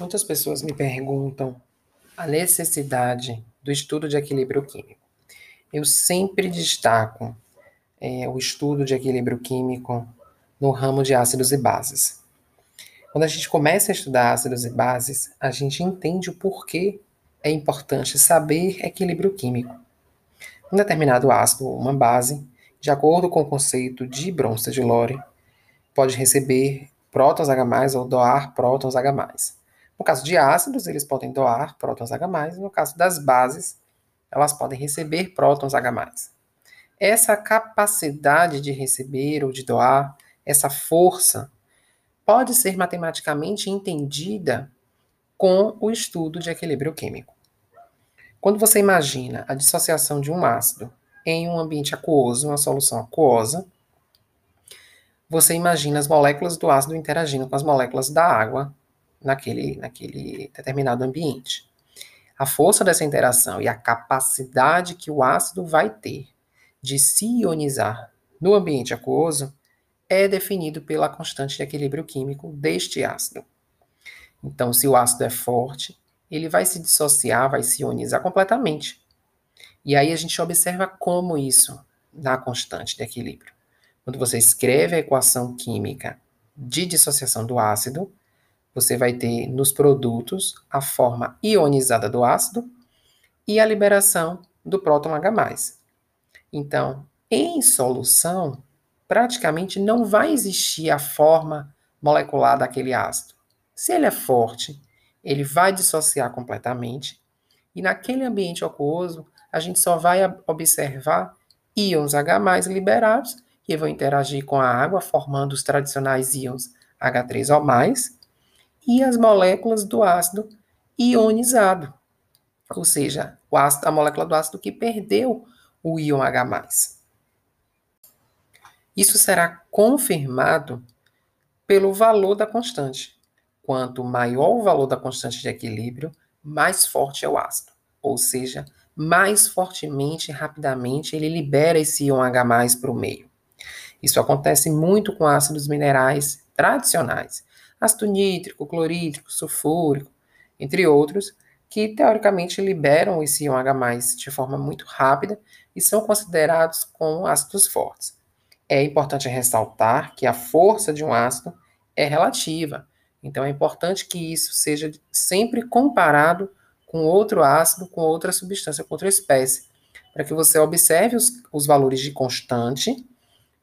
Muitas pessoas me perguntam a necessidade do estudo de equilíbrio químico. Eu sempre destaco é, o estudo de equilíbrio químico no ramo de ácidos e bases. Quando a gente começa a estudar ácidos e bases, a gente entende o porquê é importante saber equilíbrio químico. Um determinado ácido ou uma base, de acordo com o conceito de Bronsted de Lore, pode receber prótons H+, ou doar prótons H+. No caso de ácidos, eles podem doar prótons H+, no caso das bases, elas podem receber prótons H+. Essa capacidade de receber ou de doar, essa força, pode ser matematicamente entendida com o estudo de equilíbrio químico. Quando você imagina a dissociação de um ácido em um ambiente aquoso, uma solução aquosa, você imagina as moléculas do ácido interagindo com as moléculas da água naquele, naquele determinado ambiente. A força dessa interação e a capacidade que o ácido vai ter de se ionizar no ambiente aquoso é definido pela constante de equilíbrio químico deste ácido. Então, se o ácido é forte, ele vai se dissociar, vai se ionizar completamente. E aí a gente observa como isso na constante de equilíbrio. Quando você escreve a equação química de dissociação do ácido, você vai ter nos produtos a forma ionizada do ácido e a liberação do próton H+. Então, em solução, praticamente não vai existir a forma molecular daquele ácido. Se ele é forte, ele vai dissociar completamente e naquele ambiente aquoso, a gente só vai observar íons H+ liberados que vão interagir com a água, formando os tradicionais íons H3O+, e as moléculas do ácido ionizado, ou seja, ácido, a molécula do ácido que perdeu o íon H+. Isso será confirmado pelo valor da constante. Quanto maior o valor da constante de equilíbrio, mais forte é o ácido, ou seja, mais fortemente e rapidamente ele libera esse íon H+ para o meio. Isso acontece muito com ácidos minerais tradicionais, ácido nítrico, clorídrico, sulfúrico, entre outros, que teoricamente liberam esse íon H+, de forma muito rápida e são considerados como ácidos fortes. É importante ressaltar que a força de um ácido é relativa, então é importante que isso seja sempre comparado com outro ácido, com outra substância, com outra espécie, para que você observe os, os valores de constante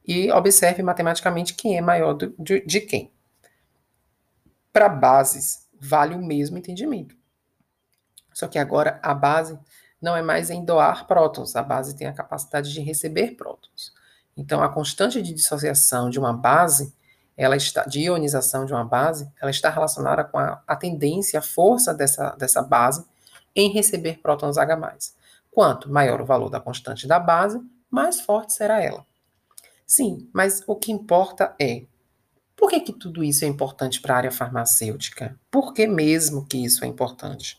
e observe matematicamente quem é maior do, de, de quem. Para bases, vale o mesmo entendimento. Só que agora a base não é mais em doar prótons, a base tem a capacidade de receber prótons. Então, a constante de dissociação de uma base, ela está de ionização de uma base, ela está relacionada com a, a tendência, a força dessa, dessa base em receber prótons H+. Quanto maior o valor da constante da base, mais forte será ela. Sim, mas o que importa é por que, que tudo isso é importante para a área farmacêutica? Por que mesmo que isso é importante?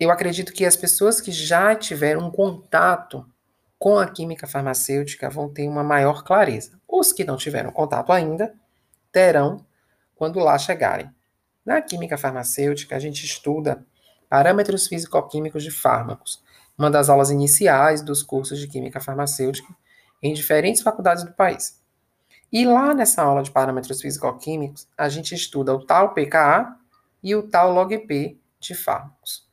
Eu acredito que as pessoas que já tiveram contato com a química farmacêutica vão ter uma maior clareza. Os que não tiveram contato ainda terão quando lá chegarem. Na química farmacêutica, a gente estuda parâmetros físico-químicos de fármacos, uma das aulas iniciais dos cursos de química farmacêutica em diferentes faculdades do país. E lá nessa aula de parâmetros físico-químicos, a gente estuda o tal pKa e o tal log-P de fármacos.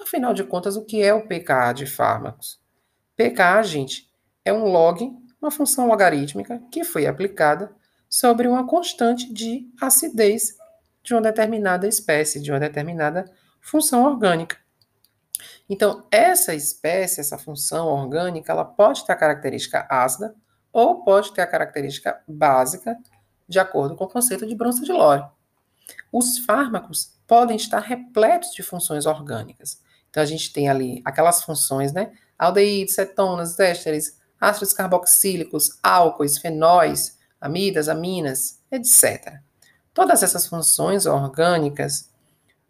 Afinal de contas, o que é o pKa de fármacos? pKa, gente, é um log, uma função logarítmica que foi aplicada sobre uma constante de acidez de uma determinada espécie, de uma determinada função orgânica. Então, essa espécie, essa função orgânica, ela pode ter a característica ácida ou pode ter a característica básica, de acordo com o conceito de Bronsted de Lore. Os fármacos podem estar repletos de funções orgânicas. Então, a gente tem ali aquelas funções, né? Aldeídos, cetonas, ésteres, ácidos carboxílicos, álcoois, fenóis, amidas, aminas, etc. Todas essas funções orgânicas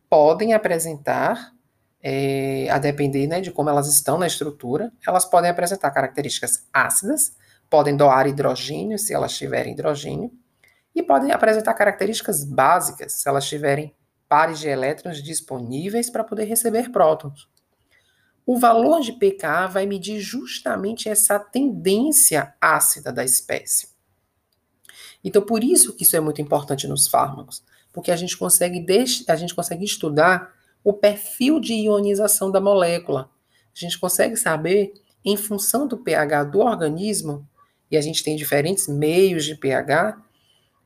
podem apresentar é, a depender né, de como elas estão na estrutura, elas podem apresentar características ácidas, podem doar hidrogênio, se elas tiverem hidrogênio, e podem apresentar características básicas se elas tiverem pares de elétrons disponíveis para poder receber prótons. O valor de pKa vai medir justamente essa tendência ácida da espécie. Então, por isso que isso é muito importante nos fármacos, porque a gente consegue, a gente consegue estudar o perfil de ionização da molécula. A gente consegue saber, em função do pH do organismo, e a gente tem diferentes meios de pH,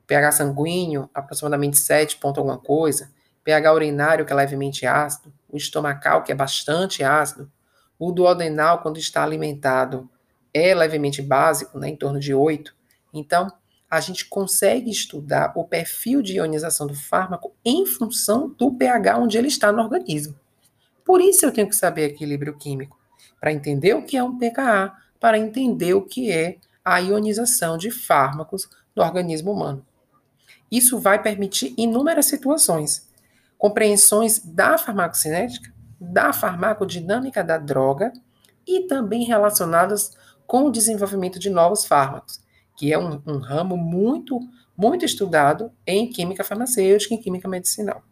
pH sanguíneo, aproximadamente 7 ponto alguma coisa, pH urinário, que é levemente ácido, o estomacal, que é bastante ácido, o duodenal, quando está alimentado, é levemente básico, né, em torno de 8. Então, a gente consegue estudar o perfil de ionização do fármaco em função do pH onde ele está no organismo. Por isso eu tenho que saber equilíbrio químico, para entender o que é um pKa, para entender o que é a ionização de fármacos no organismo humano. Isso vai permitir inúmeras situações, compreensões da farmacocinética, da farmacodinâmica da droga e também relacionadas com o desenvolvimento de novos fármacos, que é um, um ramo muito, muito estudado em química farmacêutica e química medicinal.